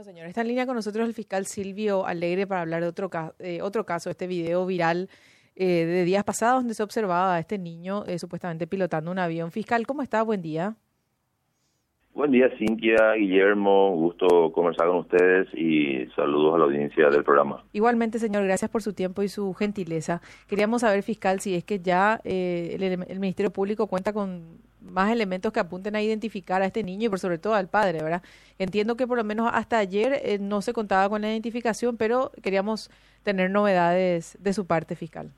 Señor, está en línea con nosotros el fiscal Silvio Alegre para hablar de otro, eh, otro caso, este video viral eh, de días pasados donde se observaba a este niño eh, supuestamente pilotando un avión. Fiscal, ¿cómo está? Buen día. Buen día, Cintia, Guillermo. Gusto conversar con ustedes y saludos a la audiencia del programa. Igualmente, señor, gracias por su tiempo y su gentileza. Queríamos saber, fiscal, si es que ya el, el Ministerio Público cuenta con más elementos que apunten a identificar a este niño y por sobre todo al padre, ¿verdad? Entiendo que por lo menos hasta ayer eh, no se contaba con la identificación, pero queríamos tener novedades de su parte fiscal.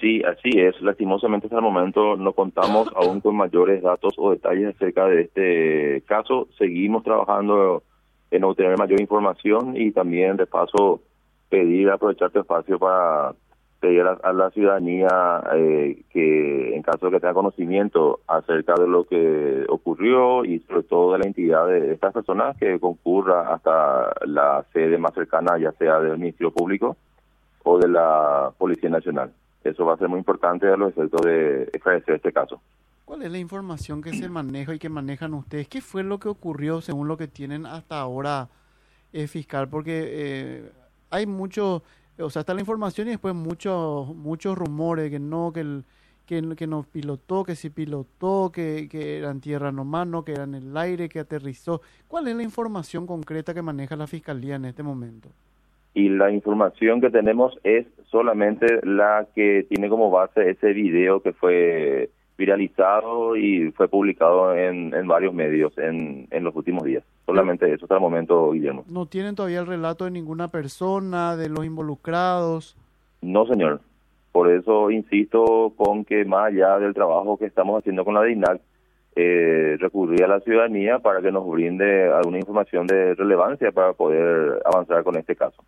Sí, así es. Lastimosamente hasta el momento no contamos aún con mayores datos o detalles acerca de este caso. Seguimos trabajando en obtener mayor información y también de paso pedir aprovechar tu espacio para pedir a, la ciudadanía eh, que en caso de que tenga conocimiento acerca de lo que ocurrió y sobre todo de la entidad de estas personas que concurra hasta la sede más cercana, ya sea del Ministerio Público o de la Policía Nacional. Eso va a ser muy importante a los efectos de esclarecer este caso. ¿Cuál es la información que se maneja y que manejan ustedes? ¿Qué fue lo que ocurrió según lo que tienen hasta ahora, eh, fiscal? Porque eh, hay mucho o sea, está la información y después muchos muchos rumores que no, que, el, que, que no pilotó, que sí pilotó, que, que era en tierra nomás, no, que era en el aire, que aterrizó. ¿Cuál es la información concreta que maneja la Fiscalía en este momento? Y la información que tenemos es solamente la que tiene como base ese video que fue viralizado y fue publicado en, en varios medios en, en los últimos días. Solamente eso hasta el momento, Guillermo. ¿No tienen todavía el relato de ninguna persona, de los involucrados? No, señor. Por eso insisto con que más allá del trabajo que estamos haciendo con la DINAC, eh, recurrir a la ciudadanía para que nos brinde alguna información de relevancia para poder avanzar con este caso.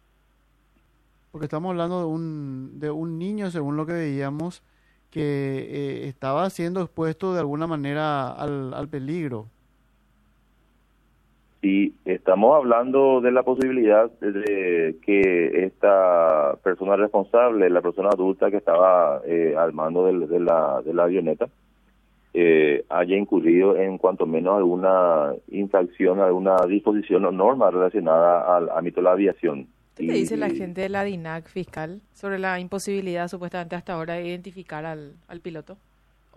Porque estamos hablando de un, de un niño, según lo que veíamos, que eh, estaba siendo expuesto de alguna manera al, al peligro. Sí, estamos hablando de la posibilidad de que esta persona responsable, la persona adulta que estaba eh, al mando de, la, de la avioneta, eh, haya incurrido en cuanto menos alguna infracción, alguna disposición o norma relacionada al ámbito de la aviación. ¿Qué te dice la gente de la DINAC fiscal sobre la imposibilidad supuestamente hasta ahora de identificar al, al piloto?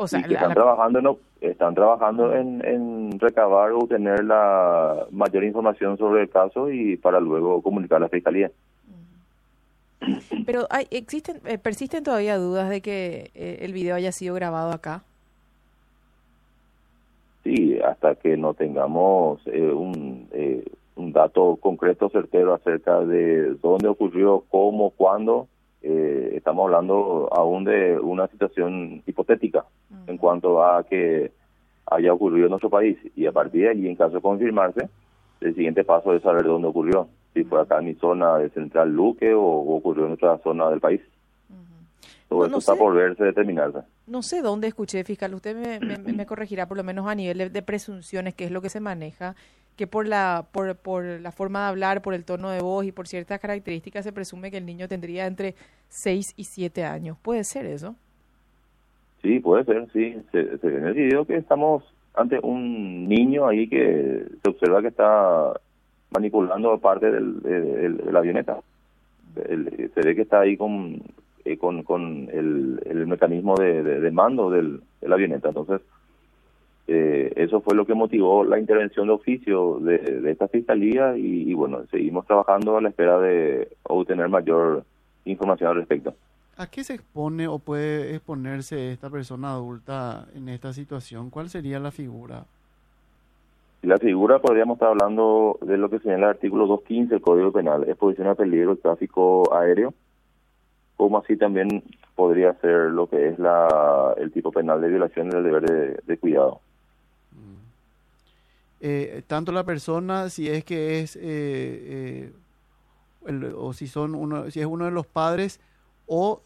O sea, están, trabajando en, están trabajando en, en recabar o tener la mayor información sobre el caso y para luego comunicar a la fiscalía. Pero hay, existen, eh, persisten todavía dudas de que eh, el video haya sido grabado acá. Sí, hasta que no tengamos eh, un un dato concreto, certero acerca de dónde ocurrió, cómo, cuándo. Eh, estamos hablando aún de una situación hipotética cuanto a que haya ocurrido en nuestro país. Y a partir de allí, en caso de confirmarse, el siguiente paso es saber dónde ocurrió. Si fue acá en mi zona de Central Luque o ocurrió en otra zona del país. Todo esto está por verse, determinarse. No sé dónde escuché, fiscal, usted me, me, corregirá por lo menos a nivel de, presunciones, que es lo que se maneja, que por la, por, por la forma de hablar, por el tono de voz y por ciertas características se presume que el niño tendría entre 6 y 7 años. ¿Puede ser eso? Sí, puede ser, sí. Se, se ve en el video que estamos ante un niño ahí que se observa que está manipulando parte del, de, la avioneta. se ve que está ahí con eh, con, con el, el mecanismo de, de, mando del, de la avioneta. Entonces, eh, eso fue lo que motivó la intervención de oficio de, de esta fiscalía y, bueno, seguimos trabajando a la espera de obtener mayor información al respecto. ¿A qué se expone o puede exponerse esta persona adulta en esta situación? ¿Cuál sería la figura? La figura podríamos estar hablando de lo que señala el artículo 215 del Código Penal, exposición a peligro del tráfico aéreo, como así también podría ser lo que es la el tipo penal de violación del deber de, cuidado. Mm. Eh, tanto la persona, si es que es, eh, eh, o si son uno, si es uno de los padres, o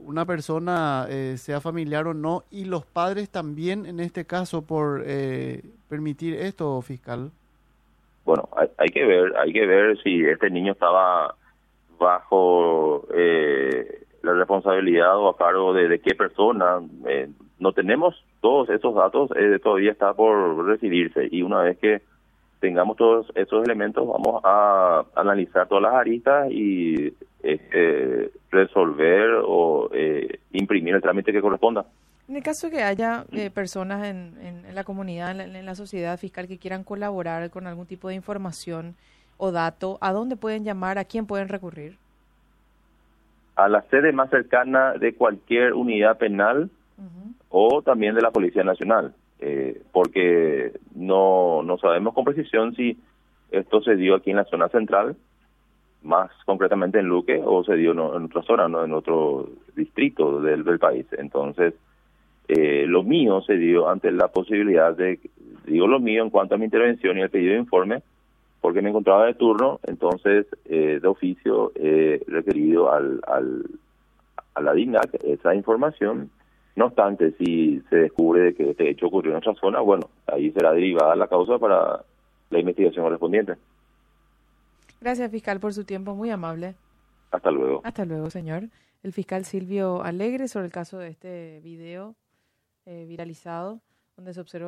una persona sea familiar o no, y los padres también en este caso por permitir esto, fiscal. Bueno, hay, hay que ver, hay que ver si este niño estaba bajo eh, la responsabilidad o a cargo de, qué persona. Eh, no tenemos todos esos datos, eh, todavía está por recibirse y una vez que tengamos todos esos elementos, vamos a analizar todas las aristas y eh, resolver o eh, imprimir el trámite que corresponda. En el caso que haya eh, personas en, en, la comunidad, en la, sociedad fiscal que quieran colaborar con algún tipo de información o dato, ¿a dónde pueden llamar? ¿A quién pueden recurrir? A la sede más cercana de cualquier unidad penal o también de la Policía Nacional, eh, porque no, no sabemos con precisión si esto se dio aquí en la zona central, más concretamente en Luque, o se dio en otra zona, no en otro distrito del, del país. Entonces, eh, lo mío se dio ante la posibilidad de, digo lo mío en cuanto a mi intervención y el pedido de informe, porque me encontraba de turno, entonces eh, de oficio he requerido al, al, a la DINAC esa información. No obstante, si se descubre que este hecho ocurrió en otra zona, bueno, ahí será derivada la causa para la investigación correspondiente. Gracias, fiscal, por su tiempo, muy amable. Hasta luego. Hasta luego, señor. El fiscal Silvio Alegre sobre el caso de este video eh, viralizado, donde se observa